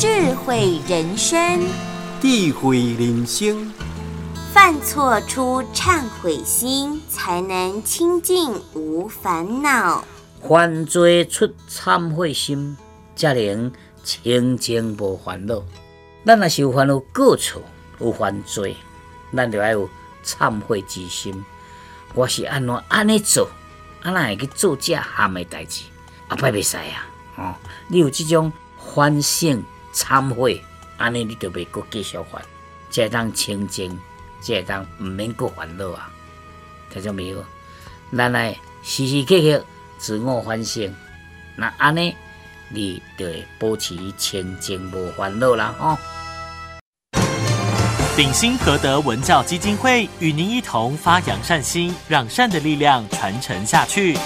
智慧人生，智慧人生。犯错出忏悔心，才能清净无烦恼。犯罪出忏悔心，才能清净无烦恼。咱若是有烦恼过错，有犯罪，咱就要有忏悔之心。我是安怎安尼做，安那会去做这咸的代志？啊，拜袂使啊！哦，你有这种反省忏悔，安尼你就袂搁继续犯，才会当清净，才当毋免搁烦恼啊！听见没有？咱来时时刻刻自我反省，那安尼你就会保持清净无烦恼啦！哦。鼎新和德文教基金会与您一同发扬善心，让善的力量传承下去。